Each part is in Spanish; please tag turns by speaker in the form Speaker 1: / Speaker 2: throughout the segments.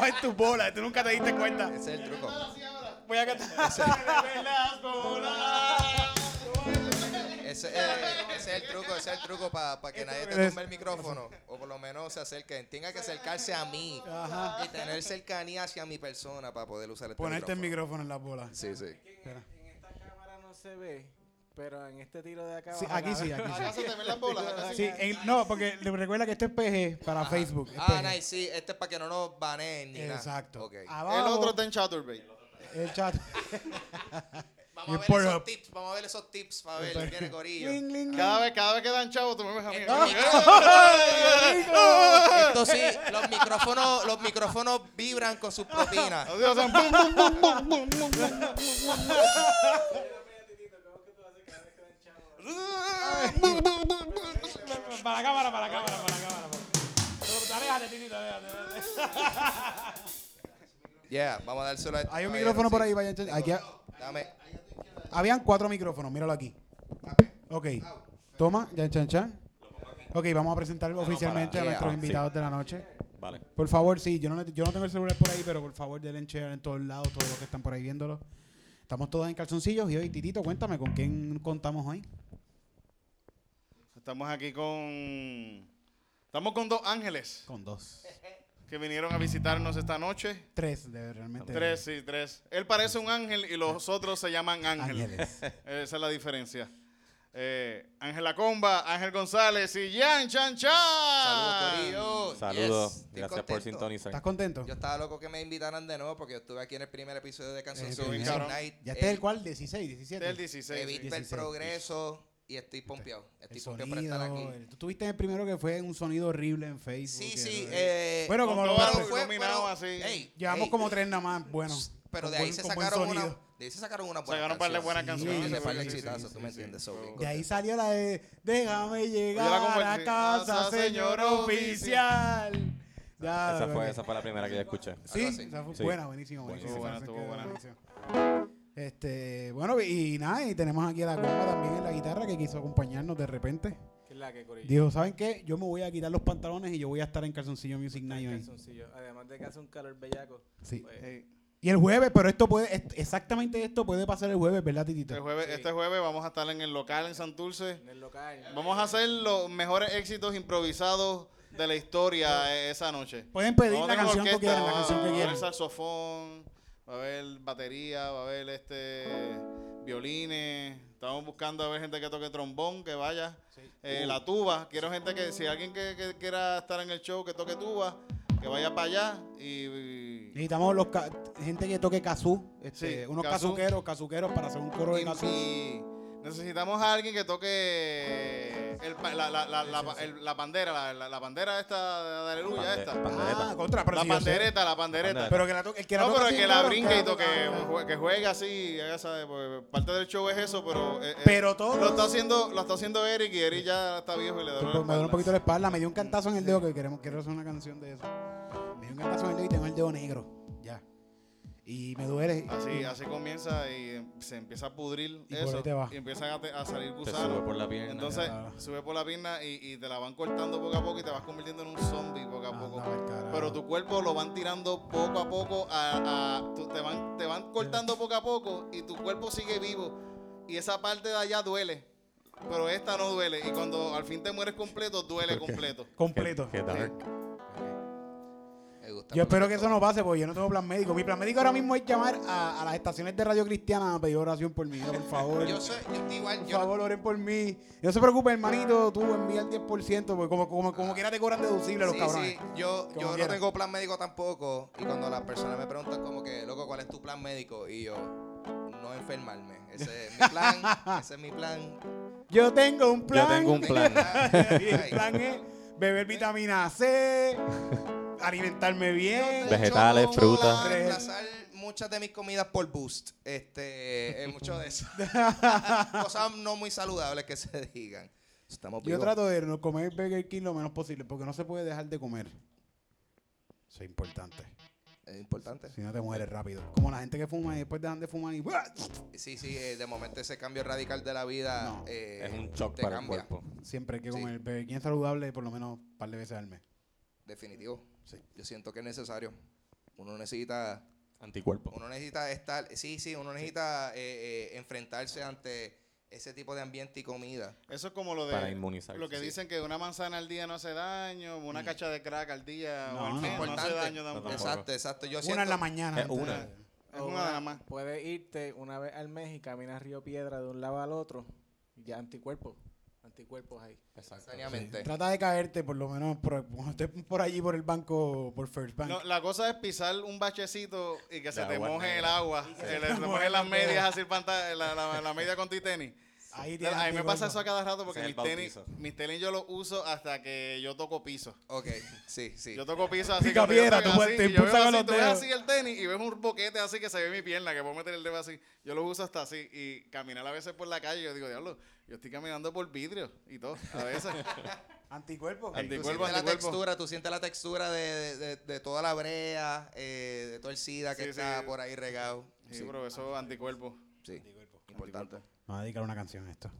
Speaker 1: micrófono
Speaker 2: en tus bolas. Tú nunca te diste cuenta.
Speaker 1: Ese es el truco.
Speaker 2: Voy a cantar. Se me ven las bolas.
Speaker 1: Ese, eh, ese es el truco, ese es el truco para que nadie te tumbe el micrófono. O por lo menos se acerquen. Tenga que acercarse a mí
Speaker 2: Ajá.
Speaker 1: y tener cercanía hacia mi persona para poder usar este
Speaker 2: Ponerte el
Speaker 1: micrófono.
Speaker 2: micrófono en las bolas.
Speaker 1: Sí, sí.
Speaker 2: Espera.
Speaker 3: En esta cámara no se ve, pero en este tiro de acá.
Speaker 2: Sí, aquí sí, aquí sí.
Speaker 4: Acá se te ven las bolas. acá sí.
Speaker 2: Sí, en- no, porque le- recuerda que esto es PG para Facebook. es
Speaker 1: Ah,
Speaker 2: PG.
Speaker 1: nice, sí. Este es para que no nos baneen ni nada.
Speaker 2: Exacto.
Speaker 1: Ok.
Speaker 2: Abajo,
Speaker 4: El otro está en Chatterbait.
Speaker 2: el chat.
Speaker 1: Vamos a ver esos tips, vamos a ver esos tips para ver, viene Corillo.
Speaker 2: Ling, ling, ling.
Speaker 4: Cada vez, cada vez que dan chavo, tú me ves a mí.
Speaker 1: Esto sí, los micrófonos, los micrófonos vibran con sus propinas.
Speaker 2: Para la cámara, para la cámara, para la cámara. Pero Déjate, titito, déjate, déjate.
Speaker 1: Yeah, vamos a dárselo a este
Speaker 2: Hay un
Speaker 1: caballero,
Speaker 2: micrófono por
Speaker 1: sí.
Speaker 2: ahí, vaya. Aquí,
Speaker 1: Dame.
Speaker 2: habían cuatro micrófonos, míralo aquí. Ok. Toma, ya chan chan. Ok, vamos a presentar oficialmente a
Speaker 1: Yeah.
Speaker 2: nuestros
Speaker 1: Sí.
Speaker 2: invitados de la noche.
Speaker 5: Vale.
Speaker 2: Por favor, sí, yo no, yo no tengo el celular por ahí, pero por favor denle share en todos lados, todos los que están por ahí viéndolo. Estamos todos en calzoncillos y hoy, Titito, cuéntame, ¿con quién contamos hoy?
Speaker 4: Estamos aquí con. Estamos con dos ángeles
Speaker 2: Con dos.
Speaker 4: que vinieron a visitarnos esta noche.
Speaker 2: Tres, de realmente.
Speaker 4: Tres, sí, tres. Él parece un ángel y los otros se llaman ángeles.
Speaker 2: Ángeles.
Speaker 4: Esa es la diferencia. eh, Ángela Comba, Ángel González y Jan Chan Chan.
Speaker 1: Saludos.
Speaker 5: Saludos.
Speaker 1: Yes,
Speaker 5: Gracias por sintonizar.
Speaker 2: ¿Estás contento?
Speaker 1: Yo estaba loco que me invitaran de nuevo porque yo estuve aquí en el primer episodio de Canción
Speaker 2: Eh.
Speaker 1: Night.
Speaker 2: ¿Ya es
Speaker 1: Eh,
Speaker 2: el cual? 16, 17.
Speaker 4: Este es el 16.
Speaker 1: He
Speaker 4: sí.
Speaker 1: el
Speaker 2: 16.
Speaker 1: progreso y estoy pompeado. Estoy
Speaker 2: El
Speaker 1: pompeado por estar aquí.
Speaker 2: el- Tú tuviste el primero que fue un sonido horrible en Facebook.
Speaker 1: Sí, sí. eh,
Speaker 2: Bueno, como lo hace-
Speaker 4: lo iluminado así.
Speaker 1: ey,
Speaker 2: Llevamos
Speaker 1: ey,
Speaker 2: como tres nada más. Bueno.
Speaker 1: Pero de ahí
Speaker 2: buen-
Speaker 1: se sacaron una. De ahí se sacaron una buena
Speaker 4: Sacaron un par de buenas canciones.
Speaker 1: de par de
Speaker 4: Sí,
Speaker 1: exitazos,
Speaker 4: sí,
Speaker 1: tú me entiendes.
Speaker 2: De ahí salió la de Déjame llegar
Speaker 4: la
Speaker 2: a
Speaker 4: sí,
Speaker 2: casa, señor oficial. Ya,
Speaker 5: Esa fue, esa fue la primera que yo escuché.
Speaker 2: Sí, esa fue
Speaker 5: Sí.
Speaker 2: buena, buenísimo, buenísimo.
Speaker 4: Estuvo buena,
Speaker 2: Esa
Speaker 4: estuvo
Speaker 2: quedó
Speaker 4: buena.
Speaker 2: Este, bueno, y nada, y tenemos aquí a la comba también en la guitarra que quiso acompañarnos de repente.
Speaker 3: ¿Qué es la que corillo?
Speaker 2: Dijo, ¿saben qué? Yo me voy a quitar los pantalones y yo voy a estar en calzoncillo Music Night hoy.
Speaker 3: Calzoncillo. Además de que hace un calor bellaco.
Speaker 2: Sí.
Speaker 3: pues.
Speaker 2: Y el jueves, pero esto puede, est- exactamente esto puede pasar el jueves, ¿verdad, Titito?
Speaker 4: Este jueves,
Speaker 3: Sí.
Speaker 4: este jueves vamos a estar en el local en Santurce.
Speaker 3: en el local.
Speaker 4: Vamos a hacer los mejores éxitos improvisados de la historia eh, esa noche.
Speaker 2: Pueden pedir
Speaker 4: Vamos
Speaker 2: la
Speaker 4: tener
Speaker 2: canción que
Speaker 4: orquesta,
Speaker 2: quieran, la canción que
Speaker 4: Va a
Speaker 2: quieran.
Speaker 4: haber saxofón, va a haber batería, va a haber este violines. Estamos buscando a ver gente que toque trombón, que vaya. Eh, La tuba. Quiero gente que, si alguien que, que quiera estar en el show, que toque tuba, que vaya para allá. Y, y-
Speaker 2: Necesitamos los ca- gente que toque kazoo, este,
Speaker 4: Sí,
Speaker 2: unos
Speaker 4: kazoo.
Speaker 2: cazuqueros, cazuqueros para hacer un coro de
Speaker 4: y necesitamos a alguien que toque la, la, la, la, el- la bandera, la, la, la bandera esta de aleluya,
Speaker 5: Pande-
Speaker 4: esta.
Speaker 5: pandereta.
Speaker 2: Ah, contra, pero
Speaker 4: La
Speaker 2: si yo sé.
Speaker 4: pandereta, la pandereta.
Speaker 2: Pero que la toque, el que la
Speaker 4: No, pero
Speaker 2: así,
Speaker 4: que la
Speaker 2: claro,
Speaker 4: brinque y
Speaker 2: claro,
Speaker 4: toque, jue- que juegue así, ya sabes, porque parte del show es eso, pero eh, eh,
Speaker 2: Pero todo
Speaker 4: lo está haciendo, lo está haciendo Eric y Eric ya está viejo y le da
Speaker 2: Me duele un poquito la espalda, me dio un cantazo en el dedo que queremos, quiero hacer una canción de eso. Me dio un cantazo en el dedo y tengo el dedo negro. Y me duele.
Speaker 4: Así, así comienza y se empieza a pudrir
Speaker 2: Y por
Speaker 4: eso
Speaker 2: ahí te va.
Speaker 4: y empiezan a, te- a salir
Speaker 5: Te sube
Speaker 4: gusanos.
Speaker 5: por la pierna.
Speaker 4: Entonces
Speaker 2: Ya.
Speaker 4: sube por la pierna y, y te la van cortando poco a poco y te vas convirtiendo en un zombie poco a poco. Pero tu cuerpo lo van tirando poco a poco, a, te, van, te van cortando poco a poco y tu cuerpo sigue vivo. Y esa parte de allá duele, pero esta no duele. Y cuando al fin te mueres completo, duele completo.
Speaker 2: completo.
Speaker 5: Qué dark.
Speaker 2: Yo espero que eso no pase porque yo no tengo plan médico. Mi plan médico ahora mismo es llamar a, a las estaciones de radio cristiana a pedir oración por mí. Por favor.
Speaker 1: Yo soy, yo estoy igual,
Speaker 2: por
Speaker 1: yo,
Speaker 2: favor, oren por mí. No se preocupe, hermanito. Tú envía el 10% porque como, como, como quiera te cobran deducible los
Speaker 1: sí,
Speaker 2: cabrones.
Speaker 1: sí, yo,
Speaker 2: Como
Speaker 1: yo no tengo plan médico tampoco. Y cuando las personas me preguntan como que, loco, ¿cuál es tu plan médico? Y yo, no enfermarme. Ese es mi plan, ese es mi plan.
Speaker 2: Yo tengo un plan.
Speaker 5: Yo tengo un plan.
Speaker 2: y el plan es beber vitamina C, alimentarme bien.
Speaker 5: Vegetales, frutas.
Speaker 1: reemplazar muchas de mis comidas por Boost. Este, eh, mucho de eso. Cosas no muy saludables que se digan. Estamos
Speaker 2: Yo
Speaker 1: vivos.
Speaker 2: trato de no comer Burger King lo menos posible porque no se puede dejar de comer. Eso es importante.
Speaker 1: Es importante.
Speaker 2: Si no te mueres rápido. Como la gente que fuma y después dejan de fumar y ¡buah!
Speaker 1: Sí, sí, eh, de momento ese cambio radical de la vida
Speaker 2: No,
Speaker 1: eh,
Speaker 5: Es un shock para
Speaker 1: cambia.
Speaker 5: el cuerpo.
Speaker 2: siempre hay que
Speaker 1: Sí.
Speaker 2: comer Burger King es saludable por lo menos un par de veces al mes.
Speaker 1: Definitivo.
Speaker 2: Sí.
Speaker 1: Yo siento que es necesario. Uno necesita,
Speaker 5: Anticuerpo.
Speaker 1: uno necesita estar, sí, sí, uno necesita eh, eh, enfrentarse ante ese tipo de ambiente y comida.
Speaker 4: Eso es como lo de
Speaker 5: Para inmunizarse,
Speaker 4: lo que
Speaker 1: sí.
Speaker 4: dicen que una manzana al día no hace daño, una
Speaker 1: Mm.
Speaker 4: cacha de crack al día
Speaker 2: No,
Speaker 4: o al
Speaker 2: no.
Speaker 4: mes no, hace daño tampoco.
Speaker 1: Exacto, exacto. Yo
Speaker 2: Una
Speaker 1: siento,
Speaker 2: en la mañana.
Speaker 5: Es una.
Speaker 2: de-
Speaker 4: Es una nada más.
Speaker 3: Puedes irte una vez al mes y caminas Río Piedra de un lado al otro. Y ya anticuerpos. Anticuerpos ahí.
Speaker 5: Exacto.
Speaker 1: instantáneamente.
Speaker 2: Trata de caerte por lo menos por, cuando estés por allí por el banco, por First Bank.
Speaker 4: No, la cosa es pisar un bachecito y que se te moje el agua.
Speaker 2: que
Speaker 4: Que
Speaker 2: se te moje
Speaker 4: las
Speaker 2: la
Speaker 4: medias así, panta- la, la, la media con tu tenis.
Speaker 2: Ahí tienes
Speaker 4: A mí me pasa eso a cada rato porque mis tenis,
Speaker 5: bautizo.
Speaker 4: mis tenis yo los uso hasta que yo toco piso.
Speaker 1: Ok, sí, sí.
Speaker 4: Yo toco piso así
Speaker 2: Pica piedra, tú
Speaker 4: así,
Speaker 2: te impulsas con
Speaker 4: así,
Speaker 2: los
Speaker 4: tú ves
Speaker 2: dedos.
Speaker 4: así el tenis y ves un boquete así que se ve mi pierna, que puedo meter el dedo así. Yo lo uso hasta así y caminar a veces por la calle, yo digo, diablo, yo estoy caminando por vidrio y todo, a veces.
Speaker 2: Anticuerpos.
Speaker 1: Tú
Speaker 4: Anticuerpo,
Speaker 1: sientes la
Speaker 4: anticuerpo.
Speaker 1: textura, tú sientes la textura de, de- de- de toda la brea, eh, de todo el sida que
Speaker 4: Sí,
Speaker 1: está
Speaker 4: sí.
Speaker 1: por ahí regado.
Speaker 4: Sí,
Speaker 1: Sí,
Speaker 4: pero eso es anticuerpo.
Speaker 1: sí, importante.
Speaker 2: Vamos a dedicar una canción a esto.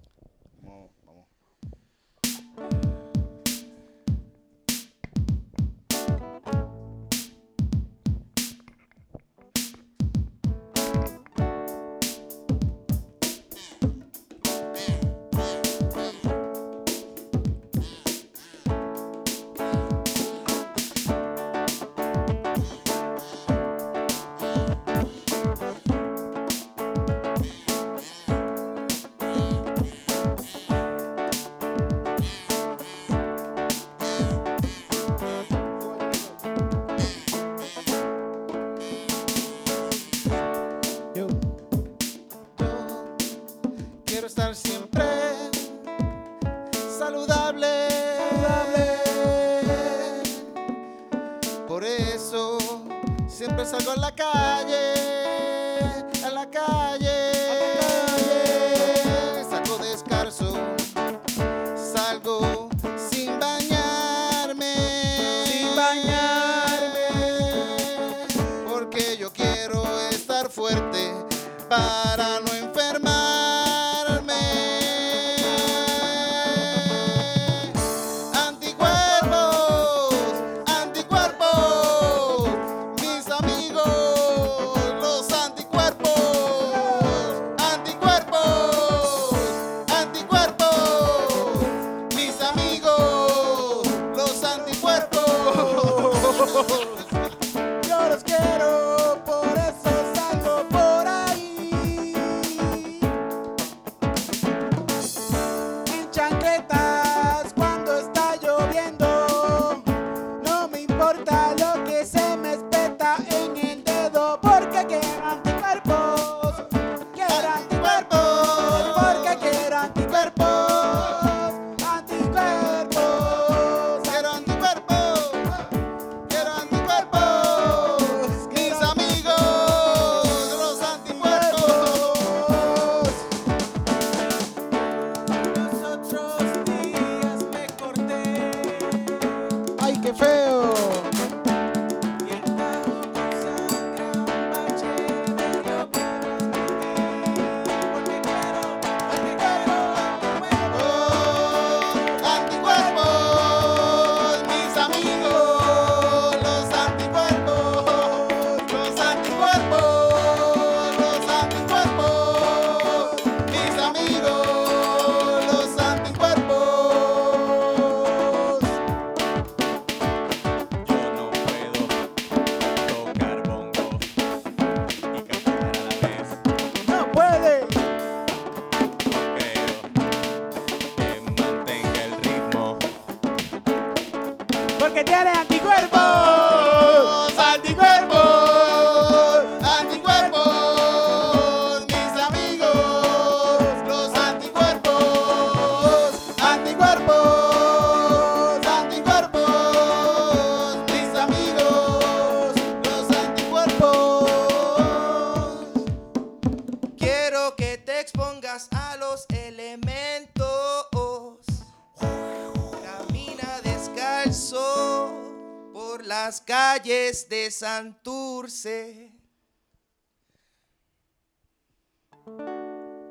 Speaker 4: Santurce.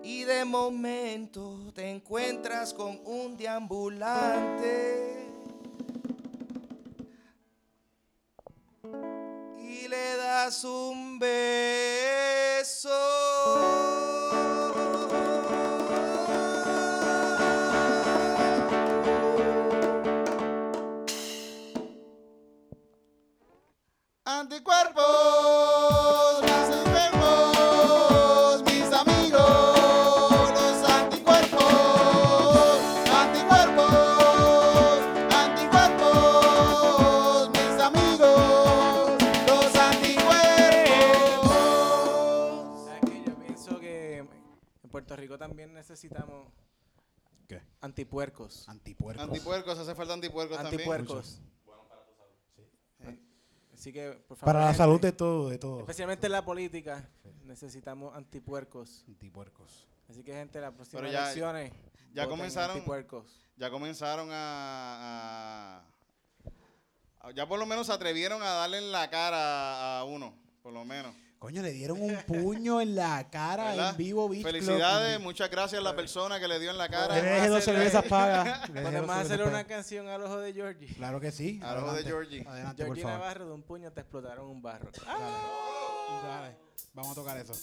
Speaker 4: Y de momento te encuentras con un deambulante. Y le das un beso.
Speaker 2: La salud de todo, de todo.
Speaker 3: Especialmente en la política, necesitamos antipuercos.
Speaker 2: Antipuercos.
Speaker 3: Así que, gente, las próximas
Speaker 4: Pero ya-
Speaker 3: elecciones.
Speaker 4: ya comenzaron-
Speaker 3: Antipuercos.
Speaker 4: Ya comenzaron a, a- a- Ya por lo menos se atrevieron a darle en la cara a uno, por lo menos.
Speaker 2: Coño, le dieron un puño en la cara
Speaker 4: ¿verdad?
Speaker 2: en vivo, Club.
Speaker 4: Felicidades, muchas gracias a la persona que le dio en la cara.
Speaker 2: Le dejé dos cervezas pagas.
Speaker 3: Podemos hacerle una canción al ojo de Georgie.
Speaker 2: Claro que sí.
Speaker 4: Al ojo de
Speaker 2: Adelante.
Speaker 4: Georgie.
Speaker 2: Adelante, por
Speaker 3: Georgie
Speaker 2: favor.
Speaker 3: Navarro, de un puño te explotaron un barro.
Speaker 2: Dale. Vamos a tocar eso.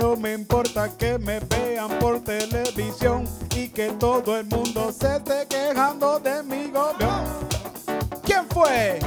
Speaker 2: No me importa que me vean por televisión y que todo el mundo se esté quejando de mi gobierno. ¿Quién fue?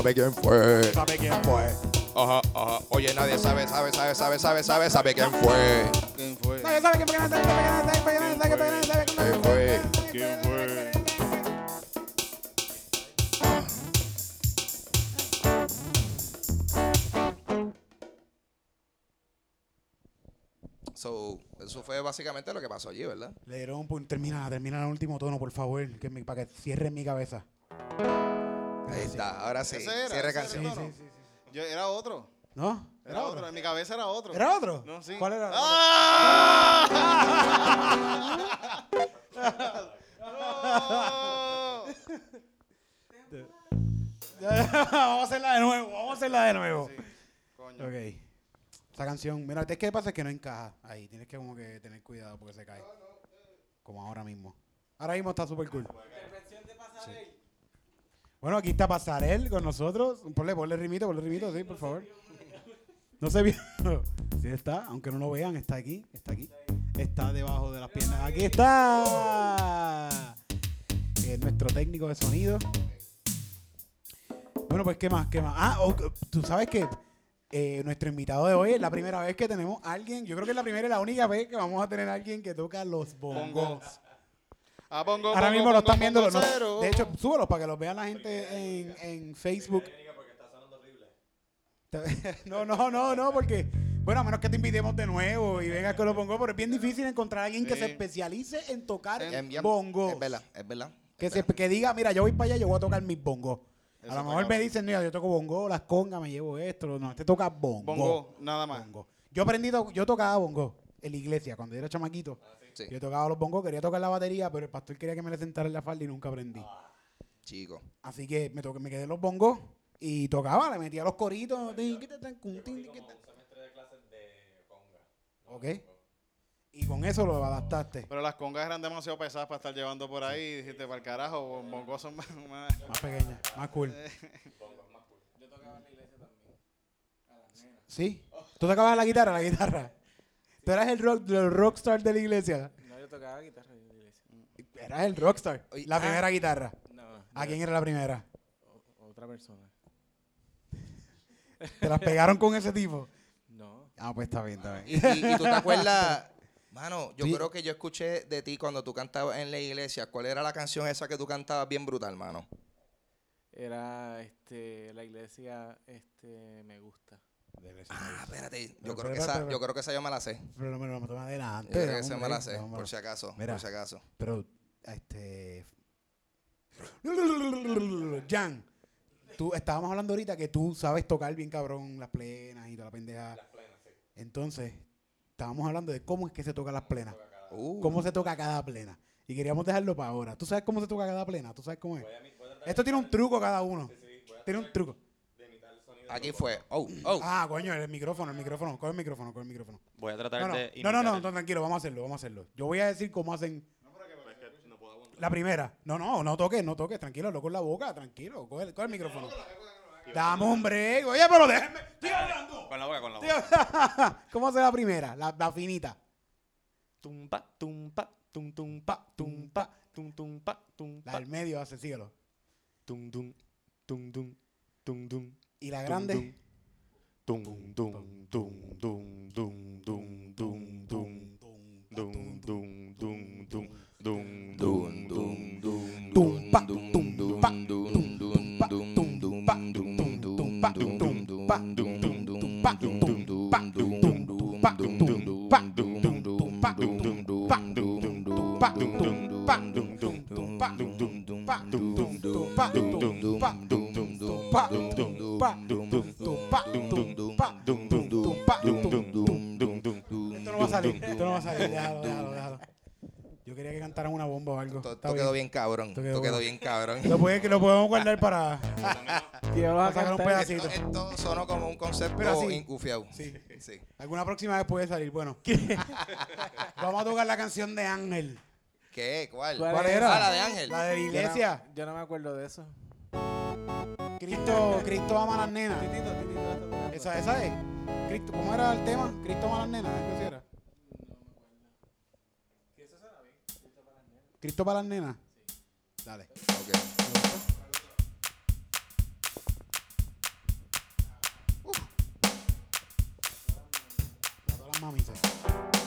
Speaker 1: Sabe quién fue.
Speaker 2: ¿Sabe quién fue?
Speaker 1: Ajá, ajá. Oye, nadie sabe, sabe, sabe, sabe, sabe, sabe, sabe quién fue.
Speaker 4: ¿Quién fue?
Speaker 2: Nadie sabe quién fue. Quién fue. Quién fue. Nadie sabe quién fue. Nadie sabe quién
Speaker 1: ¿Quién
Speaker 2: fue.
Speaker 1: fue?
Speaker 4: ¿Quién fue?
Speaker 1: So, eso fue básicamente lo que pasó allí, ¿verdad?
Speaker 2: Le dieron termina, termina el último tono, por favor, que para que cierre mi cabeza.
Speaker 1: Ahí está, ahora sí.
Speaker 4: Ese era, ese
Speaker 1: canción.
Speaker 4: era. Yo, otro.
Speaker 2: ¿No?
Speaker 4: Era otro. En mi cabeza era otro.
Speaker 2: ¿Era otro?
Speaker 4: No, sí.
Speaker 2: ¿Cuál era?
Speaker 4: ¡Ah!
Speaker 2: Vamos a hacerla de nuevo, vamos a hacerla de nuevo.
Speaker 4: Coño.
Speaker 2: Ok. Esa canción, mira, es que pasa es que no encaja ahí. Tienes que como que tener cuidado porque se cae. Como ahora mismo. Ahora mismo está súper cool. Sí. Bueno, aquí está Pasarel con nosotros. Ponle, ponle rimito, ponle rimito, sí, por favor. No se vio. Sí está, aunque no lo vean, está aquí, está aquí. Está debajo de las piernas. Aquí está. Eh, nuestro técnico de sonido. Bueno, pues, ¿qué más? ¿Qué más? Ah, tú sabes que eh, nuestro invitado de hoy es la primera vez que tenemos a alguien. Yo creo que es la primera y la única vez que vamos a tener a alguien que toca los bongos.
Speaker 4: Ah, bongo,
Speaker 2: Ahora
Speaker 4: bongo,
Speaker 2: mismo lo están viendo. no- de hecho, súbelos para que los vean la gente en, en Facebook. No, no, no, no, porque, bueno, a menos que te invitemos de nuevo y vengas con los bongos, pero es bien difícil encontrar a alguien que
Speaker 4: Sí.
Speaker 2: se especialice en tocar bongos.
Speaker 1: Es verdad, es verdad.
Speaker 2: Que, se, que diga, mira, yo voy para allá, yo voy a tocar mis bongos. A lo mejor me dicen, mira, yo toco bongo, las congas, me llevo esto. No, este toca bongo.
Speaker 4: Bongo, nada más.
Speaker 2: Bongo. Yo aprendí, to- yo tocaba bongo en la iglesia cuando yo era chamaquito.
Speaker 1: Sí.
Speaker 2: Yo tocaba los bongos, quería tocar la batería, pero el pastor quería que me le sentara en la falda y nunca aprendí.
Speaker 1: Chico.
Speaker 2: Así que me, toqué- me quedé en los bongos y tocaba, le metía los coritos. Ok. Y con eso lo adaptaste.
Speaker 4: Pero las congas eran demasiado pesadas para estar llevando por ahí. y Dijiste, para el carajo, bongos son más... más-
Speaker 2: Más pequeña, más cool. ¿Sí? ¿Tú tocabas la guitarra? La guitarra. Tú eras el, rock, el rockstar de la iglesia.
Speaker 3: No, yo tocaba guitarra en la iglesia.
Speaker 2: Eras el rockstar. La
Speaker 1: ah.
Speaker 2: primera guitarra.
Speaker 3: No,
Speaker 2: ¿A quién era la primera?
Speaker 3: o- otra persona.
Speaker 2: ¿Te las pegaron con ese tipo?
Speaker 3: No.
Speaker 2: Ah, pues está bien, está
Speaker 1: Y,
Speaker 2: bien.
Speaker 1: y- y tú te acuerdas, mano, yo
Speaker 2: Sí.
Speaker 1: creo que yo escuché de ti cuando tú cantabas en la iglesia. ¿Cuál era la canción esa que tú cantabas bien brutal, mano?
Speaker 3: Era este la iglesia este me gusta.
Speaker 1: Ah, espérate. Yo creo, que esa, yo creo que esa yo me la sé.
Speaker 2: Pero no me lo toma adelante.
Speaker 1: Yo creo que esa me la sé, por si acaso.
Speaker 2: Mira.
Speaker 1: Por si acaso.
Speaker 2: Pero, este. Jan, tú estábamos hablando ahorita que tú sabes tocar bien cabrón las plenas y toda la pendeja. Las plenas, sí. Entonces, estábamos hablando de cómo es que se tocan las plenas.
Speaker 1: Uh,
Speaker 2: Cómo se toca cada plena. Y queríamos dejarlo para ahora. ¿Tú sabes cómo se toca cada plena? ¿Tú sabes cómo es? Esto tiene un truco cada uno. Tiene un truco.
Speaker 1: Aquí fue. Oh, oh.
Speaker 2: Ah, coño, el micrófono, el micrófono. Coge el micrófono, coge el micrófono.
Speaker 5: Voy a tratar
Speaker 2: No, no,
Speaker 5: de.
Speaker 2: no, no, no, no, tranquilo, vamos a hacerlo, vamos a hacerlo. Yo voy a decir cómo hacen la primera. No, no, no toques, no toques, tranquilo, lo con la boca, tranquilo, coge, el- coge el micrófono. Dame un break, oye, pero déjenme, estoy hablando.
Speaker 5: Con la boca, con la boca.
Speaker 2: ¿Cómo hace la primera? La, la finita.
Speaker 5: Tumpa, tumpa, tum, tumpa, tumpa, tum, tumpa,
Speaker 2: La
Speaker 5: tumpa.
Speaker 2: del medio hace, síguelo.
Speaker 5: Tum, tum, tum, tum, tum, tum.
Speaker 2: Y la grande.
Speaker 5: Tum, tum, tum, tum, tum, tum, tum, tum. Dum, dum, dum, dum, dum, dum, dum, dum.
Speaker 2: Tumpa, tumpa, tumpa, tumpa, tumpa, tumpa, tumpa, tumpa, tumpa, tumpa, tumpa, tumpa, tumpa, tumpa, tumpa, Esto no va a salir, esto no va a salir, déjalo, déjalo, déjalo. Yo quería que cantaran una bomba o algo.
Speaker 1: Esto, quedó bien cabrón.
Speaker 2: Esto quedó
Speaker 1: bien cabrón.
Speaker 2: Lo, puede, lo podemos guardar para,
Speaker 3: Tío,
Speaker 2: para
Speaker 3: vas a
Speaker 2: sacar un pedacito.
Speaker 1: Esto, esto sonó como un concepto
Speaker 2: Pero así.
Speaker 1: incufiado.
Speaker 2: Sí.
Speaker 1: sí.
Speaker 2: Alguna próxima vez puede salir. Bueno, vamos a tocar la canción de Ángel.
Speaker 1: ¿Qué? ¿Cuál?
Speaker 3: ¿Cuál
Speaker 2: era?
Speaker 1: Ah, la de Ángel.
Speaker 2: La de la
Speaker 3: Yo no-
Speaker 2: iglesia.
Speaker 3: Yo no me acuerdo de eso.
Speaker 2: Cristo, Cristo ama a las nenas.
Speaker 3: Titito, titito.
Speaker 2: Esa, esa es. Cristo, ¿Cómo era el tema? Cristo ama a las nenas. ¿Qué era? Cristo para las nenas. Dale.
Speaker 1: Ok.
Speaker 2: Para todas las mamitas.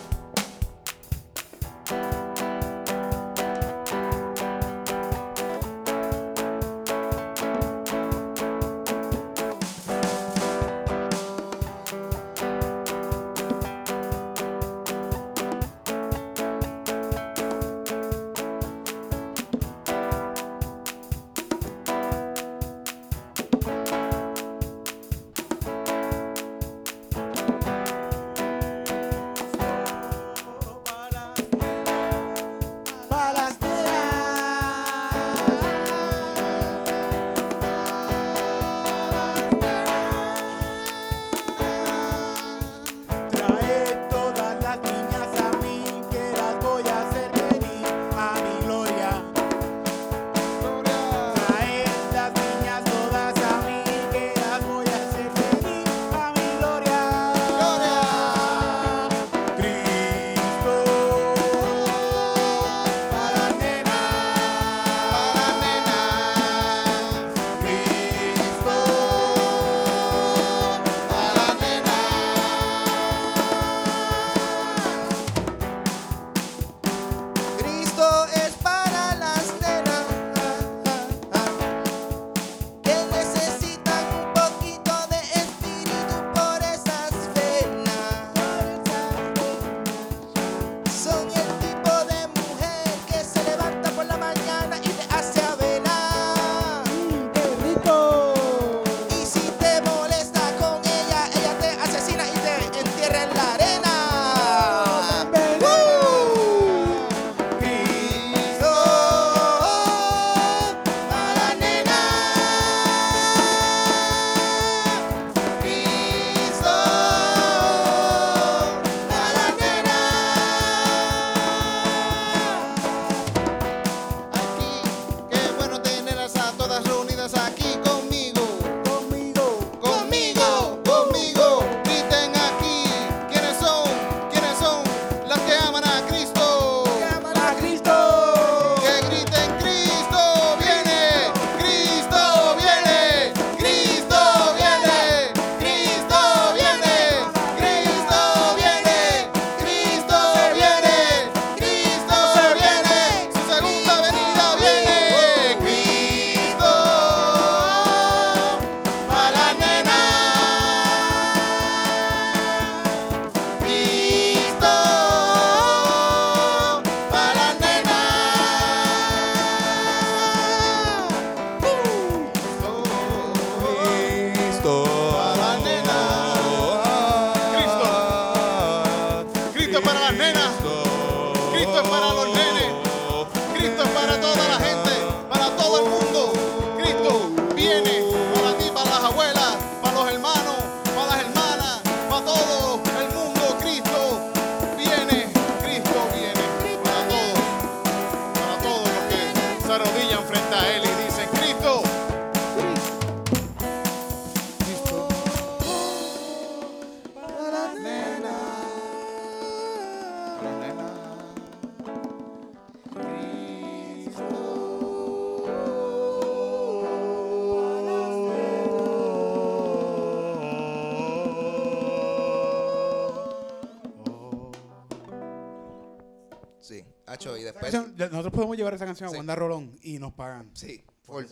Speaker 2: Canción a
Speaker 1: Sí.
Speaker 2: Wanda Rolón y nos pagan.
Speaker 1: Sí, full.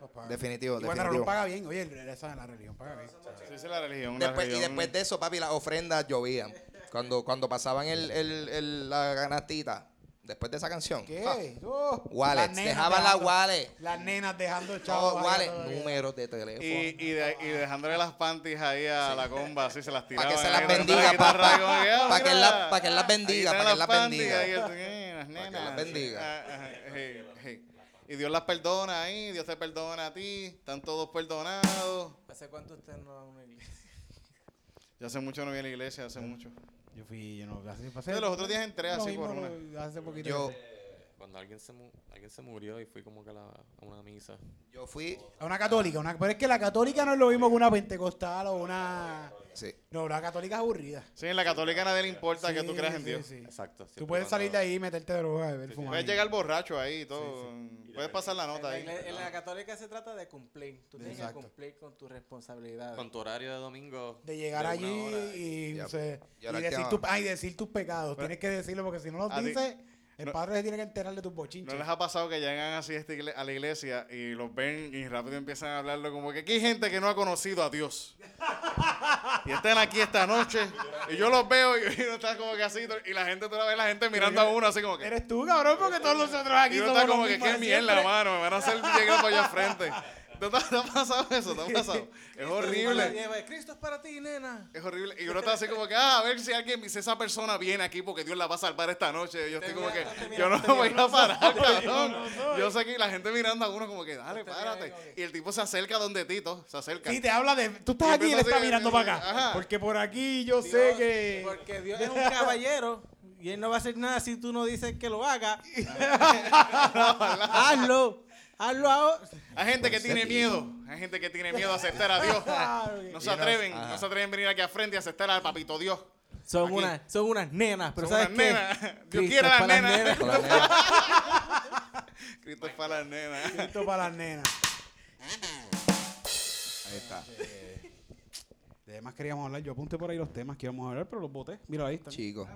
Speaker 2: Nos pagan.
Speaker 1: Definitivo,
Speaker 2: Y Wanda
Speaker 1: definitivo.
Speaker 2: Rolón paga bien. Oye, esa la religión paga bien.
Speaker 4: Sí, esa es la religión. la
Speaker 1: Después, y
Speaker 4: religión.
Speaker 1: después de eso, papi, las ofrendas llovían. Cuando, cuando pasaban el, el, el- la ganastita, después de esa canción.
Speaker 2: ¿Qué?
Speaker 1: ah,
Speaker 2: Oh,
Speaker 1: Wallets,
Speaker 2: las nenas
Speaker 1: dejaban las
Speaker 2: dejando-
Speaker 1: wallets.
Speaker 2: Las nenas dejando ahí
Speaker 1: wallets,
Speaker 2: el-
Speaker 1: números de teléfono.
Speaker 4: Y, y, de- y dejándole las panties ahí a la comba, así se las tiraban.
Speaker 1: Para que se
Speaker 4: ahí,
Speaker 1: las
Speaker 4: tocando
Speaker 1: bendiga,
Speaker 4: la guitarra,
Speaker 1: papá.
Speaker 4: como que,
Speaker 1: Pa' que él
Speaker 4: mira,
Speaker 1: la- pa' que él las
Speaker 4: ahí
Speaker 1: bendiga,
Speaker 4: están
Speaker 1: pa' que él las
Speaker 4: panties,
Speaker 1: bendiga. Que las bendiga.
Speaker 4: ah, ah, hey, hey. Y Dios las perdona ahí, Dios te perdona a ti, están todos perdonados.
Speaker 3: ¿Hace cuánto usted no va a una iglesia?
Speaker 4: Yo hace mucho no vi a la iglesia, hace mucho.
Speaker 2: Yo fui, yo no, hace, pasé.
Speaker 4: Sí, los otros días entré así por una.
Speaker 2: Hace poquito.
Speaker 1: Yo,
Speaker 6: Cuando alguien se, mu- alguien se murió y fui como que a, la- a una misa.
Speaker 1: yo fui.
Speaker 2: A una católica, una, pero es que la católica no es lo mismo que una pentecostal o una.
Speaker 1: Sí.
Speaker 2: No, una católica es aburrida.
Speaker 4: Sí, en la católica a nadie le importa que tú creas en
Speaker 2: sí,
Speaker 4: Dios.
Speaker 2: sí.
Speaker 6: Exacto.
Speaker 2: Tú puedes salir de ahí y meterte droga, beber, fumar.
Speaker 4: Puedes llegar borracho ahí y todo. Puedes pasar la nota ahí.
Speaker 3: en la católica se trata de cumplir. Tú tienes
Speaker 2: Exacto.
Speaker 3: que cumplir con tus responsabilidades.
Speaker 6: Con tu horario de domingo.
Speaker 2: De llegar
Speaker 6: de
Speaker 2: allí
Speaker 6: hora.
Speaker 2: y,
Speaker 1: Ya. Y
Speaker 2: y decir, tu, ay, decir tus pecados. Tienes que decirlo porque si no los dices, el
Speaker 4: no-
Speaker 2: padre se tiene que enterar de tus
Speaker 4: ¿No
Speaker 2: bochinches.
Speaker 4: les ha pasado que llegan así a igle- a la iglesia y los ven y rápido empiezan a hablarlo como que aquí hay gente que no ha conocido a Dios? y están aquí esta noche y yo los veo y, y uno está como que así y la gente, toda vez la gente mirando a uno así como que...
Speaker 2: Eres tú, cabrón, porque todos nosotros aquí
Speaker 4: Y uno está como que qué mierda,
Speaker 2: siempre.
Speaker 4: mano, me van a hacer llegar para allá al frente. ¿Te, te- te ha pasado eso? ¿Te ha pasado? Es horrible.
Speaker 3: Cristo es para ti, nena.
Speaker 4: Es horrible. Y uno está así como que, ah, a ver si alguien, si esa persona viene aquí porque Dios la va a salvar esta noche. Y yo estoy como que, yo no voy a parar, cabrón. Yo sé que la gente mirando a uno como que, dale, párate. Y el tipo se acerca donde Tito, se acerca.
Speaker 2: Sí, te habla de. Tú estás
Speaker 4: Y
Speaker 2: aquí y él está
Speaker 4: así,
Speaker 2: mirando para acá.
Speaker 4: ajá.
Speaker 2: Porque por aquí yo sé que.
Speaker 3: Porque Dios es un caballero y él no va a hacer nada si tú no dices que lo haga. hazlo. Hazlo ahora.
Speaker 4: Hay gente que tiene miedo. Hay gente que tiene miedo a aceptar a Dios. No se atreven, no se atreven a venir aquí a frente y aceptar al papito Dios.
Speaker 3: Son, unas, son unas nenas, pero
Speaker 4: Son
Speaker 3: ¿sabes
Speaker 4: unas
Speaker 3: qué?
Speaker 4: nenas. Dios
Speaker 3: Cristo
Speaker 4: quiere las
Speaker 3: para
Speaker 4: nenas.
Speaker 1: Con la nena.
Speaker 4: Cristo es para las nenas.
Speaker 2: Esto para las nenas.
Speaker 1: Ahí está.
Speaker 2: De demás queríamos hablar. Yo apunté por ahí los temas que íbamos a hablar, pero los boté. Mira ahí están.
Speaker 1: Chicos.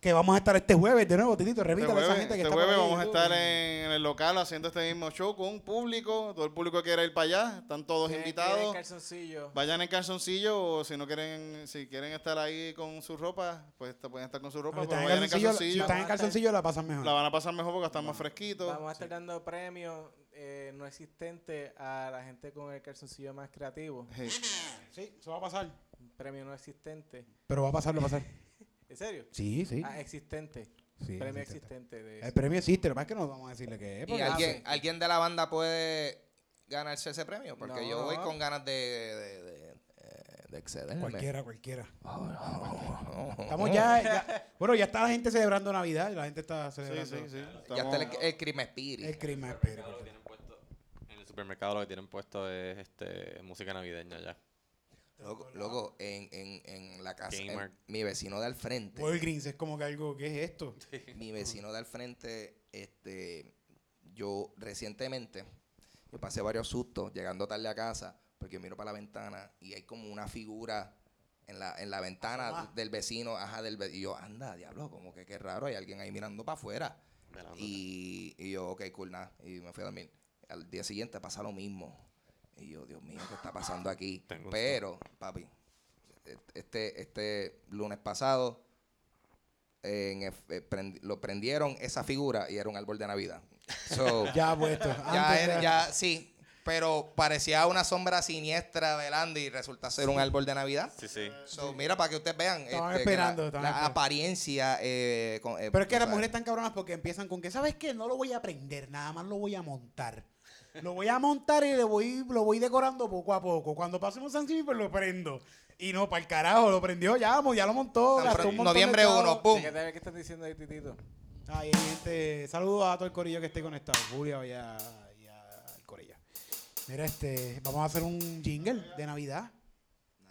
Speaker 2: Que vamos a estar este jueves de nuevo, Titito.
Speaker 4: Este
Speaker 2: Repítale a esa gente que
Speaker 4: este
Speaker 2: está por
Speaker 4: jueves
Speaker 2: ahí,
Speaker 4: vamos a estar en, en el local haciendo este mismo show con un público. Todo el público quiere ir para allá. Están todos
Speaker 3: Tienen que ir
Speaker 4: invitados.
Speaker 3: en calzoncillo.
Speaker 4: Vayan en calzoncillo o si no quieren, si quieren estar ahí con su ropa, pues te pueden estar con su ropa.
Speaker 2: Si
Speaker 4: Pero
Speaker 2: están en
Speaker 4: vayan en
Speaker 2: calzoncillo, si están en calzoncillo, la pasan mejor.
Speaker 4: La van a pasar mejor porque están más fresquitos.
Speaker 3: Vamos a estar dando premios eh, no existentes a la gente con el calzoncillo más creativo.
Speaker 4: Sí.
Speaker 2: Sí, eso va a pasar.
Speaker 3: Un premio no existente.
Speaker 2: Pero va a pasar, va a pasar.
Speaker 3: ¿En serio?
Speaker 2: Sí, sí.
Speaker 3: Ah, existente.
Speaker 2: sí
Speaker 3: premio
Speaker 2: existe.
Speaker 3: existente. De
Speaker 2: El premio existe, lo es que no vamos a decirle que es.
Speaker 1: ¿Y alguien, alguien de la banda puede ganarse ese premio? Porque yo voy con ganas de, de, de, de excederme.
Speaker 2: Cualquiera, cualquiera.
Speaker 1: Oh,
Speaker 2: Estamos ya, ya- Bueno, ya está la gente celebrando Navidad. La gente está
Speaker 4: Sí,
Speaker 2: celebrando
Speaker 4: sí, sí.
Speaker 1: Ya está el, el Spirit.
Speaker 2: el Christmas Spirit.
Speaker 6: En el supermercado lo que tienen puesto es este música navideña ya.
Speaker 1: Loco, loco, en, en, en la casa, en- mi vecino de al frente,
Speaker 2: Walgreens es como que algo, ¿qué es esto?
Speaker 1: mi vecino de al frente, este, yo recientemente, yo pasé varios sustos llegando tarde a casa, porque miro para la ventana y hay como una figura en la, en la ventana del vecino, ajá, del ve- y yo, anda, diablo, como que qué raro, hay alguien ahí mirando para afuera. Y, y yo, ok, cool, nada. Y me fui a dormir. Al día siguiente pasa lo mismo. Y yo, Dios mío, ¿qué está pasando aquí?
Speaker 6: Tengo
Speaker 1: Pero, papi, este, este lunes pasado en eh, lo prendieron esa figura y era un árbol de Navidad. So, ya,
Speaker 2: Ya puesto.
Speaker 1: Era-
Speaker 2: era-
Speaker 1: ya, sí. Pero parecía una sombra siniestra velando y resulta ser un árbol de Navidad.
Speaker 6: Sí, sí.
Speaker 1: So, mira, para que ustedes vean
Speaker 2: Estaban
Speaker 1: este,
Speaker 2: esperando,
Speaker 1: la, la apariencia. eh, con- eh,
Speaker 2: Pero es que las mujeres están cabronas porque empiezan con que, ¿sabes qué? No lo voy a prender, nada más lo voy a montar. Lo voy a montar y le voy, lo voy decorando poco a poco. Cuando pasemos San Silvio, pues lo prendo. Y no, para el carajo, lo prendió ya, mo- ya lo montó. Gastó un
Speaker 1: noviembre
Speaker 2: chavos.
Speaker 1: 1, ¡pum!
Speaker 3: ¿Qué, te- qué estás diciendo ahí, Titito?
Speaker 2: Ay, gente. Saludos a todo el corillo que esté conectado. Julio y a, y a- al corillo. Mira, este, vamos a hacer un jingle de Navidad,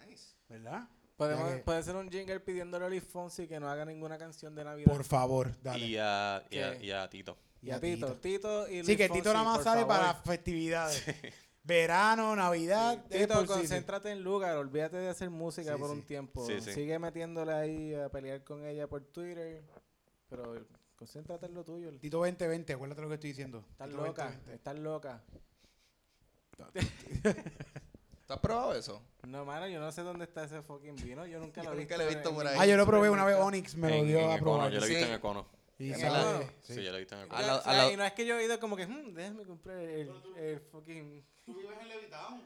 Speaker 1: Nice.
Speaker 2: ¿verdad?
Speaker 3: Podemos,
Speaker 2: Ya que-
Speaker 3: puede ser un jingle pidiéndole a Luis Fonsi que no haga ninguna canción de Navidad.
Speaker 2: Por favor, dale.
Speaker 6: Y a, y, a, y a Tito.
Speaker 3: Y a Tito. Tito y Luis
Speaker 2: Sí, que
Speaker 3: Fonsi,
Speaker 2: Tito nada más sale
Speaker 3: favor.
Speaker 2: para festividades. Verano, Navidad.
Speaker 3: Tito,
Speaker 2: sí, sí.
Speaker 3: concéntrate en lugar, olvídate de hacer música
Speaker 2: Sí,
Speaker 3: por
Speaker 2: sí.
Speaker 3: un tiempo.
Speaker 6: Sí, sí.
Speaker 3: Sigue metiéndole ahí a pelear con ella por Twitter. Pero concéntrate en lo tuyo.
Speaker 2: Tito 2020, acuérdate lo que estoy diciendo.
Speaker 3: Estás
Speaker 2: Tito
Speaker 3: loca,
Speaker 2: 2020.
Speaker 3: estás loca.
Speaker 1: ¿Tú has probado eso?
Speaker 3: No, mano, yo no sé dónde está ese fucking vino. Yo nunca
Speaker 1: Yo
Speaker 3: lo he
Speaker 1: nunca
Speaker 3: visto.
Speaker 1: lo he visto por ahí.
Speaker 2: Ah, yo lo probé una vez, Onyx me lo dio
Speaker 5: en
Speaker 2: a probar.
Speaker 5: Yo lo he visto
Speaker 1: Sí.
Speaker 5: en Econo.
Speaker 2: Y
Speaker 3: En
Speaker 2: sabe-
Speaker 3: Econo.
Speaker 2: sí.
Speaker 5: Sí, yo lo he visto en
Speaker 1: A
Speaker 5: Econo.
Speaker 3: Ya,
Speaker 1: la-
Speaker 3: o sea,
Speaker 1: a la-
Speaker 3: y no es que yo he ido como que, "Hmm, déjame comprar el, el fucking...
Speaker 4: Tú vives en Levitown.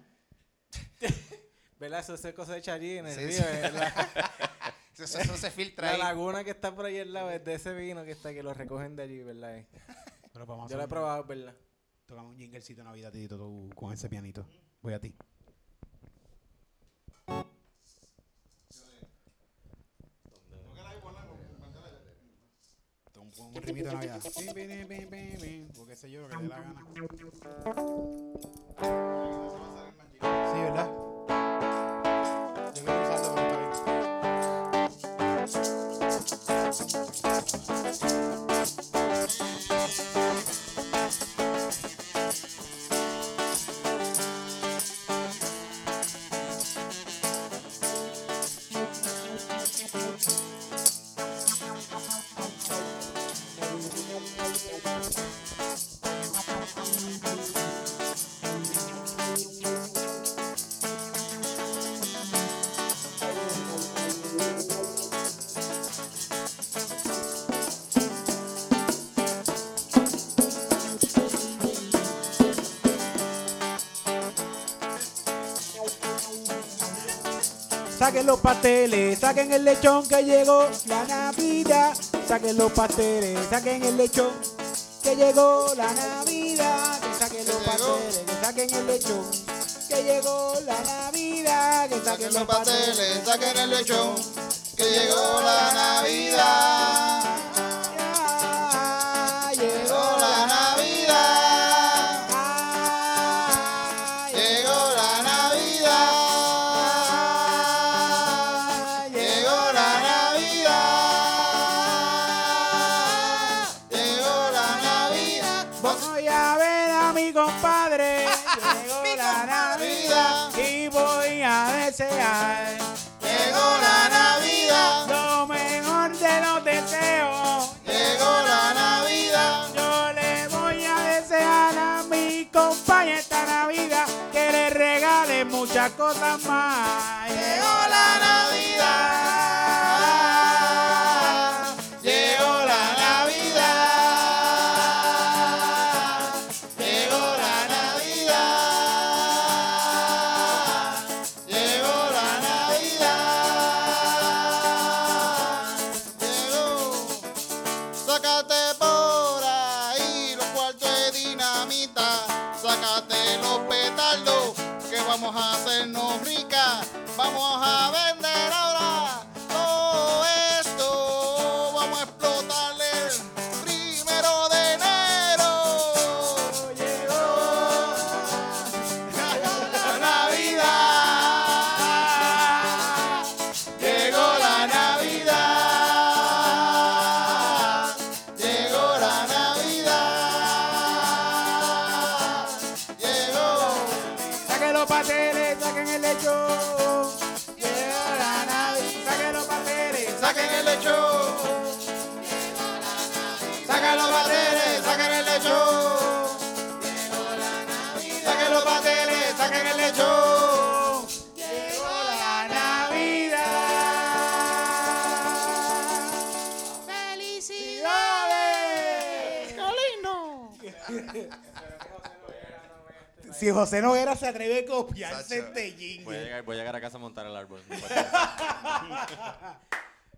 Speaker 3: ¿Verdad? Eso es cosa de Charí en el
Speaker 1: Sí,
Speaker 3: río.
Speaker 1: Eso, eso se filtra
Speaker 3: la
Speaker 1: ahí.
Speaker 3: laguna que está por ahí al lado es de ese vino que está, que lo recogen de allí, ¿verdad? Eh,
Speaker 2: Pero vamos a
Speaker 3: Yo lo he probado, ¿verdad?
Speaker 2: Tocamos un jinglecito de Navidad, Tito, tú, con ese pianito. Voy a ti. Un ritmito de Navidad. Porque sé yo lo que le dé la gana. Saquen los pasteles, saquen el lechón que llegó la Navidad. Saquen los pasteles, saquen el lechón que llegó la Navidad. Que saquen los pasteles, que saquen el lechón que llegó la Navidad. Que saquen los pasteles,
Speaker 4: saquen el lechón, que llegó la Navidad.
Speaker 2: Muchas cosas más.
Speaker 4: llegó la Navidad,
Speaker 2: Si José Noguera se atreve a copiarse
Speaker 1: Sacho.
Speaker 2: este
Speaker 5: Voy a,
Speaker 2: jingle.
Speaker 5: llegar, voy a llegar a casa a montar el árbol.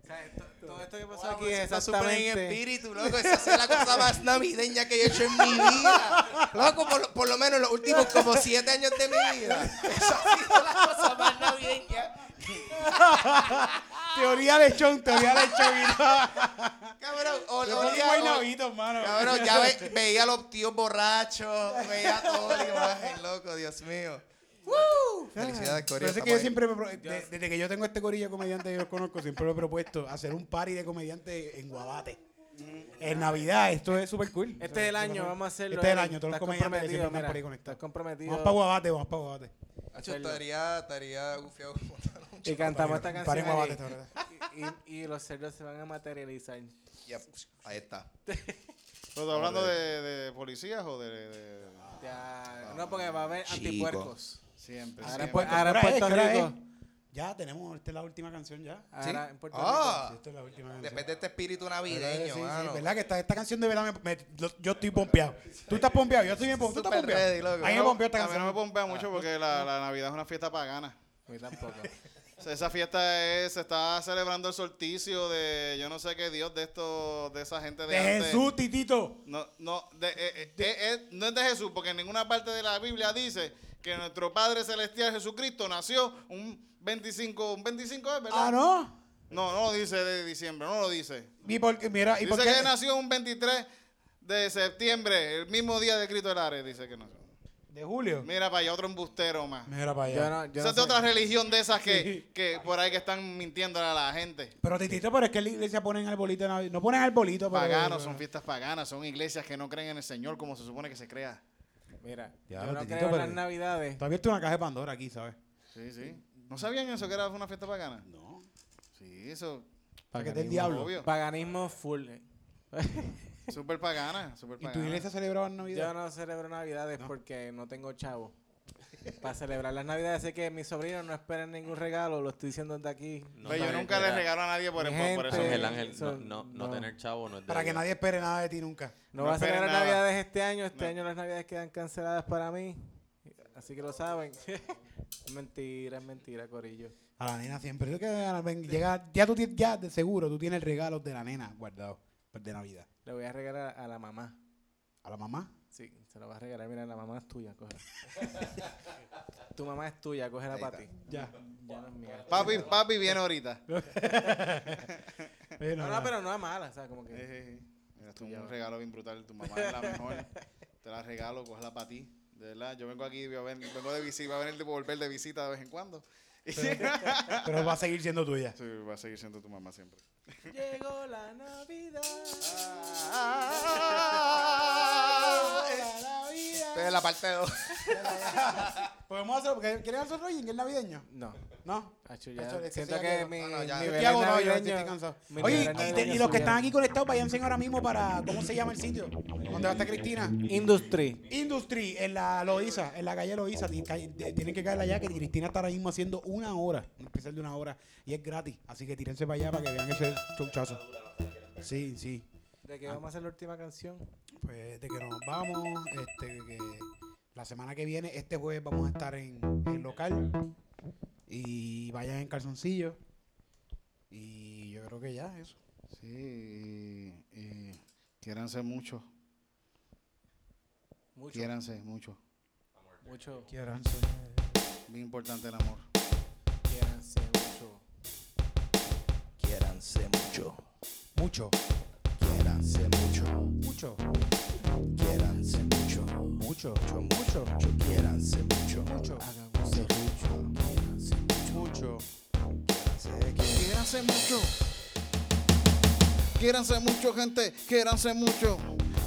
Speaker 3: O sea, esto- todo esto que pasó aquí es
Speaker 1: Está súper en espíritu, loco. Esa es la cosa más navideña que yo he hecho en mi vida. Loco, por, lo- por lo menos los últimos como siete años de mi vida. Esa ha sido la cosa más navideña.
Speaker 2: Teoría lechón, teoría lechón.
Speaker 1: Cabrón, o-
Speaker 2: Yo
Speaker 1: olía-
Speaker 2: mano.
Speaker 1: Cabrón, ya ve- veía a los tíos borrachos, veía toda la imagen, loco, Dios mío. ¡Woo! Felicidades,
Speaker 2: que yo siempre, me pro- de- desde que yo tengo este corillo de comediantes y los conozco, siempre me he propuesto hacer un party de comediantes en Guabate. En Navidad, esto es súper cool.
Speaker 3: Este es el año, vamos a hacerlo.
Speaker 2: Este es el año, todos los comediantes que siempre están
Speaker 3: mira,
Speaker 2: por ahí
Speaker 3: Estás
Speaker 2: conectados.
Speaker 3: comprometido.
Speaker 2: Vamos para Guabate, vamos para Guabate.
Speaker 1: Hacho, estaría, estaría gufiado.
Speaker 3: Y cantamos esta canción y, y los cerdos se van a materializar.
Speaker 1: Yep, ahí está.
Speaker 4: ¿Pero estás hablando de, de policías o de, de-
Speaker 3: Ya, no, porque va a haber
Speaker 1: Chico.
Speaker 3: antipuercos.
Speaker 4: siempre?
Speaker 3: Ahora, en
Speaker 4: siempre.
Speaker 3: Pu- ahora en. Puerto
Speaker 2: ¿Qué hora
Speaker 3: Rico.
Speaker 2: es? Ya tenemos, esta es la última canción ya.
Speaker 3: Ahora en Puerto
Speaker 1: Ah,
Speaker 2: Sí, esta es la última canción.
Speaker 1: después de este espíritu
Speaker 2: ¿Verdad que
Speaker 1: navideño,
Speaker 2: sí, sí,
Speaker 1: mano.
Speaker 2: ¿Verdad que esta, esta canción de verdad me, me- lo- yo estoy pompeado? ¿Tú estás pompeado? Yo estoy bien pompeado. ¿Tú estás pompeado?
Speaker 1: ready, loco.
Speaker 2: A mí me pompeó esta
Speaker 4: a mí no me
Speaker 2: canción.
Speaker 4: pompea mucho porque la, la Navidad es una fiesta pagana.
Speaker 3: Rico. A mí tampoco.
Speaker 4: Esa fiesta es, se está celebrando el solsticio de yo no sé qué Dios de esto, de esa gente de,
Speaker 2: De
Speaker 4: antes.
Speaker 2: Jesús, Titito.
Speaker 4: No, no, de- eh, eh, eh, eh, no es de Jesús, porque en ninguna parte de la Biblia dice que nuestro Padre Celestial Jesucristo nació un 25, un 25 es verdad.
Speaker 2: Ah, ¿no?
Speaker 4: No, no lo dice de diciembre, no lo dice.
Speaker 2: ¿Y por qué? Mira, ¿y
Speaker 4: Dice que nació un 23 de septiembre, el mismo día de Cristo del Ares, dice que nació.
Speaker 2: De Julio.
Speaker 4: Mira para allá, otro embustero más.
Speaker 2: Mira para
Speaker 3: Yo
Speaker 2: allá.
Speaker 3: no, yo
Speaker 4: Esa
Speaker 3: no
Speaker 4: es de otra religión de esas que,
Speaker 2: Sí.
Speaker 4: que por ahí que están mintiéndole a la gente.
Speaker 2: Pero Titito, pero es que en la iglesia ponen arbolito de Navidad. No ponen arbolito, pero...
Speaker 4: Paganos, son fiestas paganas, son iglesias que no creen en el Señor como se supone que se crea.
Speaker 3: Mira,
Speaker 2: Ya,
Speaker 3: yo no
Speaker 2: Titito,
Speaker 3: creo en
Speaker 2: pero-
Speaker 3: las navidades.
Speaker 2: Está abierto una caja de Pandora aquí, ¿sabes?
Speaker 4: Sí, sí. ¿No sabían eso que era una fiesta pagana?
Speaker 2: No.
Speaker 4: Sí, eso.
Speaker 2: Para que del
Speaker 3: Paganismo.
Speaker 2: diablo.
Speaker 4: Obvio.
Speaker 3: Paganismo full.
Speaker 4: Súper pagana, súper
Speaker 2: ¿Y tu
Speaker 4: pagana.
Speaker 2: iglesia celebraba Navidad?
Speaker 3: Yo no celebro navidades porque no tengo chavo. Para celebrar las navidades sé que mis sobrinos no esperan ningún regalo, lo estoy diciendo desde aquí.
Speaker 5: No,
Speaker 4: yo nunca le
Speaker 5: mira,
Speaker 4: regalo a nadie por,
Speaker 3: Mi
Speaker 4: por, por eso.
Speaker 3: gente-
Speaker 5: Ángel, Ángel, no,
Speaker 3: Son-
Speaker 5: no, no
Speaker 3: no.
Speaker 5: tener chavo no es de
Speaker 2: Para que nadie espere nada de ti nunca.
Speaker 3: No,
Speaker 4: No
Speaker 3: va a celebrar
Speaker 4: nada.
Speaker 3: navidades este año, este
Speaker 4: No.
Speaker 3: año las navidades quedan canceladas para mí. Así que lo saben. es mentira, es mentira, Corillo.
Speaker 2: A la nena siempre. Yo que llega, ya tú tienes, ya de seguro tú tienes regalos de la nena guardados pues, de Navidad.
Speaker 3: Le voy a regalar a la mamá.
Speaker 2: A la mamá.
Speaker 3: Sí, se lo vas a regalar. Mira, la mamá es tuya, cógela. tu mamá es tuya, cógela para ti.
Speaker 2: Ya.
Speaker 3: Ya no es mía.
Speaker 4: Papi, papi viene ahorita.
Speaker 2: Eh,
Speaker 3: No, no, pero no es mala, o sea, como que.
Speaker 4: sí, sí. Mira, esto es un regalo bien brutal. Tu mamá es la mejor. Te la regalo, cógela para ti. De verdad, yo vengo aquí, voy a ven- vengo de visita, voy a venir de volver de visita de vez en cuando.
Speaker 2: Pero va a seguir siendo tuya.
Speaker 4: Sí, va a seguir siendo tu mamá siempre.
Speaker 3: Llegó la Navidad.
Speaker 1: Pero la parte 2.
Speaker 2: Podemos hacerlo porque ¿quieres hacer rolling el navideño?
Speaker 3: No.
Speaker 2: ¿No?
Speaker 3: Ya
Speaker 2: es que
Speaker 3: siento
Speaker 2: sí,
Speaker 3: que mi,
Speaker 1: no, no, ya.
Speaker 3: mi
Speaker 1: Yo
Speaker 2: Yo
Speaker 3: nivel
Speaker 2: estoy agotado, yo
Speaker 3: navideño-
Speaker 2: estoy cansado.
Speaker 3: mi
Speaker 2: Oye,
Speaker 3: nivel
Speaker 2: y, de-
Speaker 3: navideño
Speaker 2: y los que están aquí conectados, váyanse ahora mismo para. ¿Cómo se llama el sitio? ¿Dónde va a estar Cristina?
Speaker 3: Industry.
Speaker 2: Industry, en la Loiza, en la calle Loiza. Ti- ca- de- Tienen que caer allá que Cristina está ahora mismo haciendo una hora, un especial de una hora, y es gratis. Así que tírense para allá para que vean ese chonchazo. Sí, sí.
Speaker 3: ¿De qué vamos a hacer la última canción?
Speaker 2: Pues de que nos vamos, este, que la semana que viene, este jueves vamos a estar en el local. Y vayan en calzoncillo. Y yo creo que ya, eso.
Speaker 4: Sí, y, y quiéranse mucho.
Speaker 3: Mucho.
Speaker 4: Quiéranse mucho.
Speaker 3: Mucho.
Speaker 2: Quieranse.
Speaker 4: Bien importante el amor.
Speaker 3: Quiéranse mucho.
Speaker 1: Quiéranse mucho.
Speaker 2: Mucho,
Speaker 1: Quiéranse mucho.
Speaker 2: mucho,
Speaker 1: Quiéranse mucho.
Speaker 2: mucho,
Speaker 1: Mucho, mucho, mucho. Quiéranse mucho.
Speaker 2: mucho.
Speaker 1: Quiéranse
Speaker 2: mucho.
Speaker 1: Quiéranse.
Speaker 4: Quiéranse mucho. Quiéranse mucho, gente. Quiéranse mucho.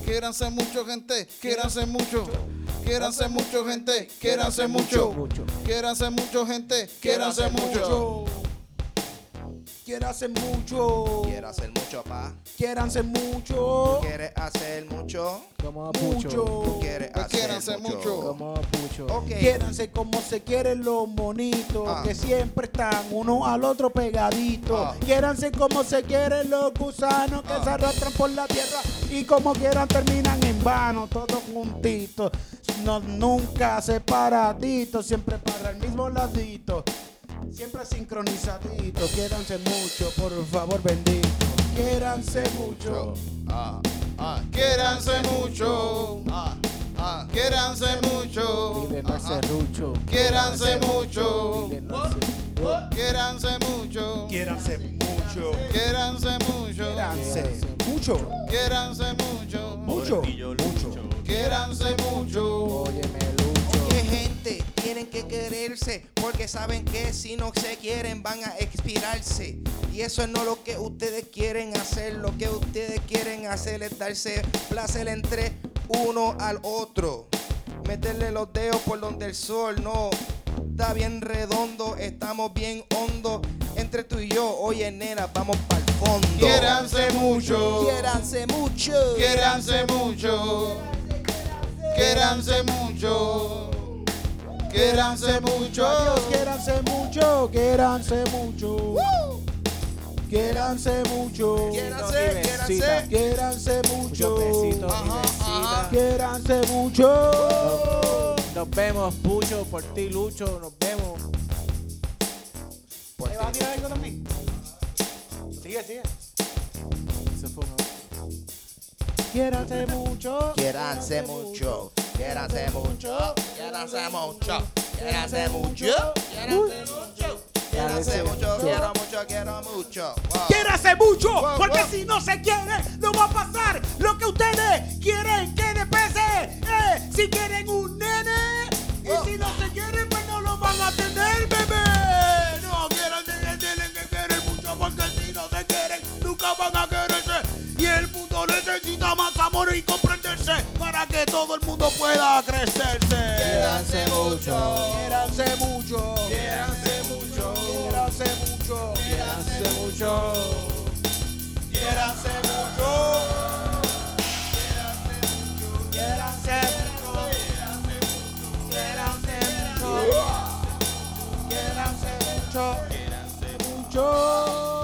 Speaker 4: Quiéranse mucho, gente. Quiéranse mucho. Quiéranse mucho, gente. Quiéranse mucho. Quiéranse mucho, gente. Quiéranse mucho.
Speaker 2: Quiéranse mucho.
Speaker 1: Quiero hacer mucho, pa.
Speaker 2: Quiéranse mucho.
Speaker 1: ¿Quieres hacer mucho?
Speaker 3: Como
Speaker 2: Mucho.
Speaker 1: ¿Tú quieres
Speaker 4: Pues
Speaker 1: hacer
Speaker 4: quiéranse mucho.
Speaker 3: Como pucho.
Speaker 1: Ok.
Speaker 2: Quiéranse como se quieren los monitos,
Speaker 1: Ah.
Speaker 2: que siempre están uno al otro pegaditos.
Speaker 1: Ah.
Speaker 2: Quiéranse como se quieren los gusanos que
Speaker 1: Ah.
Speaker 2: se arrastran por la tierra y como quieran terminan en vano, todos juntitos. No, nunca separaditos, siempre para el mismo ladito. Siempre sincronizaditos. Quiéranse mucho, por favor, bendito. Quiéranse mucho.
Speaker 1: Ah, ah,
Speaker 4: Quiéranse mucho.
Speaker 1: ah, ah.
Speaker 4: Quiéranse mucho.
Speaker 3: Dile no serrucho.
Speaker 4: Quiéranse mucho.
Speaker 3: Dile no.
Speaker 4: Quiéranse mucho.
Speaker 2: Quiéranse mucho.
Speaker 4: Quiéranse mucho.
Speaker 2: Quiéranse mucho.
Speaker 4: Quiéranse mucho.
Speaker 2: Mucho. Mucho.
Speaker 4: Quiéranse mucho.
Speaker 3: Óyeme, Lucho.
Speaker 1: Que gente tienen que quererse porque saben que si no se quieren van a expirarse. Y eso es no lo que ustedes quieren hacer. Lo que ustedes quieren hacer es darse placer entre uno al otro. Meterle los dedos por donde el sol no está bien redondo, estamos bien hondo. Entre tú y yo, oye nena, vamos para el fondo.
Speaker 4: Quiéranse mucho.
Speaker 1: Quiéranse mucho.
Speaker 4: Quiéranse mucho. Quiéranse mucho. Quiéranse mucho.
Speaker 2: Mucho, quiéranse mucho. Quiéranse mucho.
Speaker 1: Quiéranse. Quiéranse
Speaker 2: mucho.
Speaker 3: Muchos besitos y
Speaker 1: Ajá,
Speaker 3: besitas.
Speaker 2: Quiéranse mucho.
Speaker 3: Nos vemos, Pucho, por ti, Lucho, nos vemos.
Speaker 2: ¿Me vas a tirar algo también? Sigue, sigue.
Speaker 3: Eso fue uno.
Speaker 2: Quiéranse mucho.
Speaker 1: Quiéranse mucho. Quiéranse mucho. Quiéranse mucho. Quiéranse mucho. Quiéranse mucho. Quiéranse mucho. Quiero mucho, quiero mucho. Wow.
Speaker 2: Quiérase mucho,
Speaker 1: Wow,
Speaker 2: porque
Speaker 1: wow.
Speaker 2: si no se quiere, no va a pasar lo que ustedes quieren que depese. Eh, si quieren un nene, y si no se que todo el mundo pueda crecerse. Quédanse mucho, quédanse mucho, quédanse mucho, quédanse mucho, quédanse mucho,
Speaker 1: quédanse mucho,
Speaker 2: quédanse mucho,
Speaker 1: quédanse mucho,
Speaker 2: quédanse mucho,
Speaker 3: quédanse mucho.